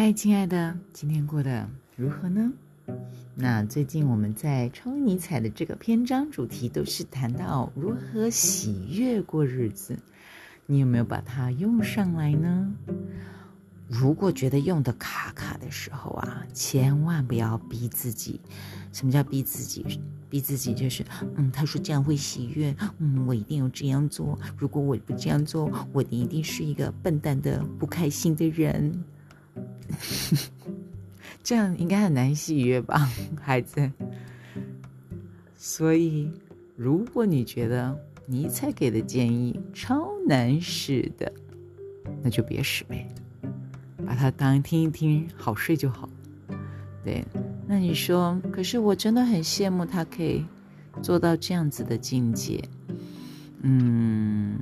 嗨，亲爱的，今天过得如何呢？那最近我们在超尼采的这个篇章主题都是谈到如何喜悦过日子，你有没有把它用上来呢？如果觉得用的卡卡的时候啊，千万不要逼自己。什么叫逼自己？逼自己就是，嗯，他说这样会喜悦，嗯，我一定要这样做。如果我不这样做，我一定是一个笨蛋的、不开心的人。这样应该很难喜悦吧，孩子。所以，如果你觉得尼采给的建议超难使的，那就别使呗。把它当听一听，好睡就好。对，那你说，可是我真的很羡慕他可以做到这样子的境界。嗯，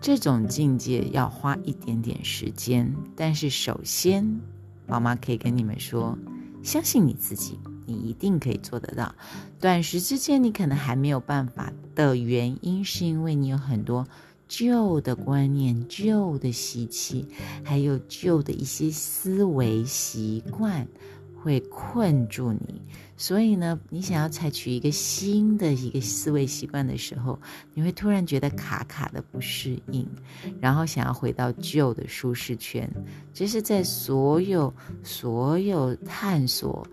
这种境界要花一点点时间，但是首先，妈妈可以跟你们说，相信你自己，你一定可以做得到。短时之间你可能还没有办法的原因，是因为你有很多。旧的观念、旧的习气，还有旧的一些思维习惯，会困住你。所以呢，你想要采取一个新的一个思维习惯的时候，你会突然觉得卡卡的不适应，然后想要回到旧的舒适圈。这是在所有所有探索，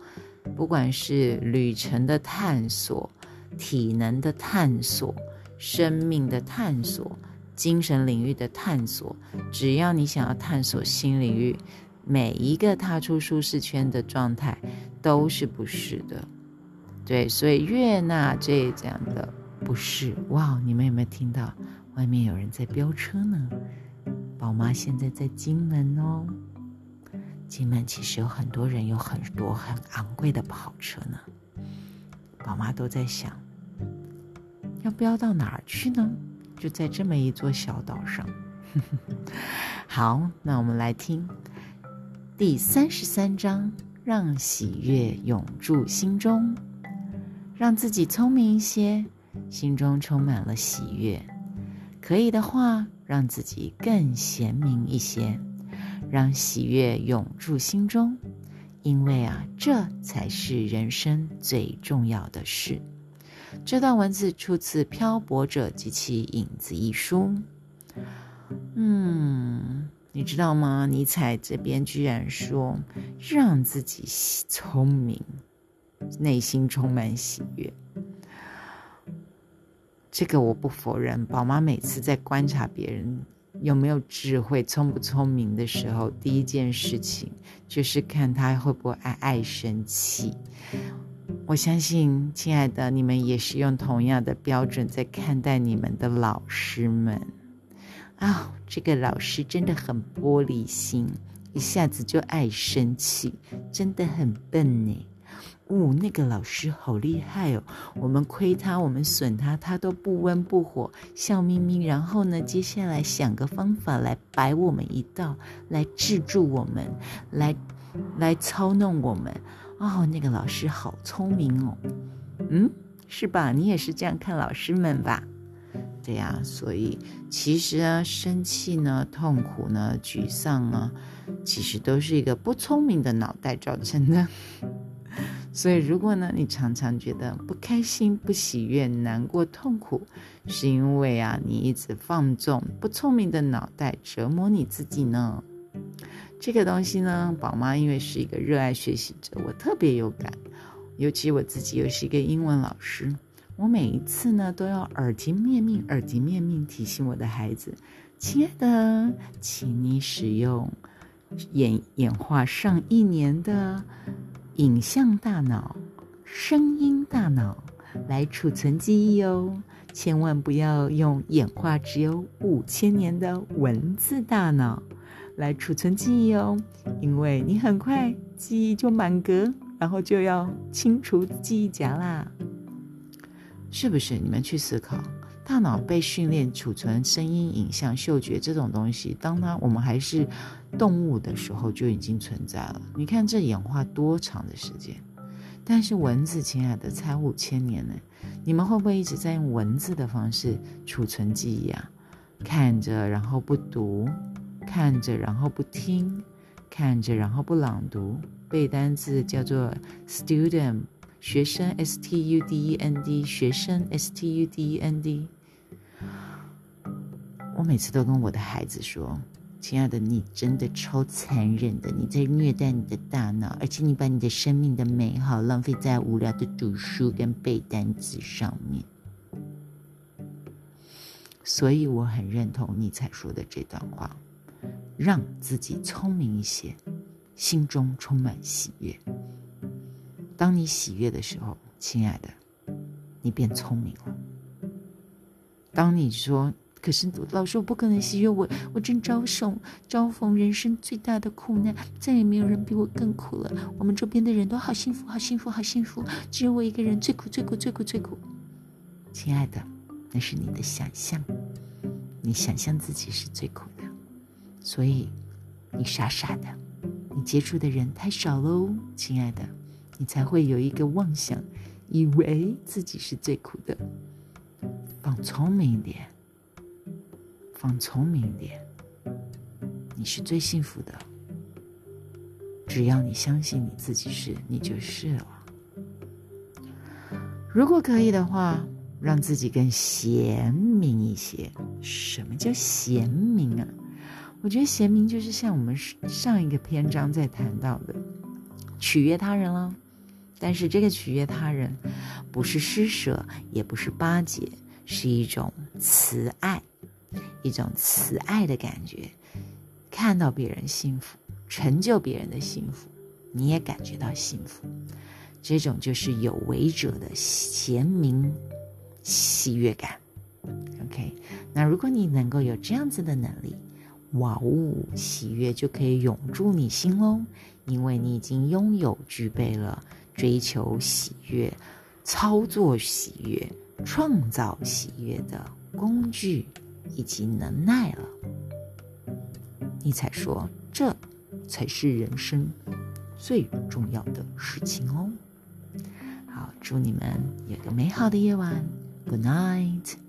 不管是旅程的探索、体能的探索、生命的探索。精神领域的探索，只要你想要探索新领域，每一个踏出舒适圈的状态都是不适的。对，所以悦纳这样的不适。哇，你们有没有听到外面有人在飙车呢？宝妈现在在金门哦。金门其实有很多人有很多很昂贵的跑车呢。宝妈都在想，要飙到哪儿去呢？就在这么一座小岛上。好，那我们来听第三十三章：让喜悦永驻心中，让自己聪明一些，心中充满了喜悦。可以的话，让自己更贤明一些，让喜悦永驻心中，因为啊，这才是人生最重要的事。这段文字出自《漂泊者及其影子》一书。嗯，你知道吗？尼采这边居然说让自己聪明，内心充满喜悦。这个我不否认。宝妈每次在观察别人有没有智慧、聪不聪明的时候，第一件事情就是看他会不会爱爱生气。我相信，亲爱的，你们也是用同样的标准在看待你们的老师们。啊，这个老师真的很玻璃心，一下子就爱生气，真的很笨呢。哦，那个老师好厉害哦，我们亏他，我们损他，他都不温不火，笑眯眯。然后呢，接下来想个方法来摆我们一道，来制住我们，来来操弄我们。哦，那个老师好聪明哦，嗯，是吧？你也是这样看老师们吧？对呀，所以其实啊，生气呢、痛苦呢、沮丧呢，其实都是一个不聪明的脑袋造成的。所以，如果呢，你常常觉得不开心、不喜悦、难过、痛苦，是因为啊，你一直放纵不聪明的脑袋折磨你自己呢。这个东西呢，宝妈因为是一个热爱学习者，我特别有感。尤其我自己又是一个英文老师，我每一次呢都要耳提面命、耳提面命提醒我的孩子：“亲爱的，请你使用演演化上一年的影像大脑、声音大脑来储存记忆哦，千万不要用演化只有五千年的文字大脑。”来储存记忆哦，因为你很快记忆就满格，然后就要清除记忆夹啦，是不是？你们去思考，大脑被训练储存声音、影像、嗅觉这种东西，当它我们还是动物的时候就已经存在了。你看这演化多长的时间？但是文字，亲爱的，才五千年呢。你们会不会一直在用文字的方式储存记忆啊？看着，然后不读。看着，然后不听；看着，然后不朗读，背单词叫做 student，学生 s t u d e n d，学生 s t u d e n d。我每次都跟我的孩子说：“亲爱的，你真的超残忍的，你在虐待你的大脑，而且你把你的生命的美好浪费在无聊的读书跟背单词上面。”所以我很认同你才说的这段话：让自己聪明一些，心中充满喜悦。当你喜悦的时候，亲爱的，你变聪明了。当你说，可是老师，我不可能喜悦。我我正遭受遭逢人生最大的苦难，再也没有人比我更苦了。我们周边的人都好幸福，好幸福，好幸福，只有我一个人最苦，最苦，最苦，最苦。亲爱的，那是你的想象，你想象自己是最苦的，所以你傻傻的，你接触的人太少喽，亲爱的，你才会有一个妄想，以为自己是最苦的。放聪明一点。放聪明一点，你是最幸福的。只要你相信你自己是，你就是了。如果可以的话，让自己更贤明一些。什么叫贤明啊？我觉得贤明就是像我们上一个篇章在谈到的，取悦他人了。但是这个取悦他人，不是施舍，也不是巴结，是一种慈爱。一种慈爱的感觉，看到别人幸福，成就别人的幸福，你也感觉到幸福，这种就是有为者的贤明喜悦感。OK，那如果你能够有这样子的能力，哇哦，喜悦就可以永驻你心喽，因为你已经拥有具备了追求喜悦、操作喜悦、创造喜悦的工具。以及能耐了，尼采说：“这才是人生最重要的事情哦。”好，祝你们有个美好的夜晚，Good night。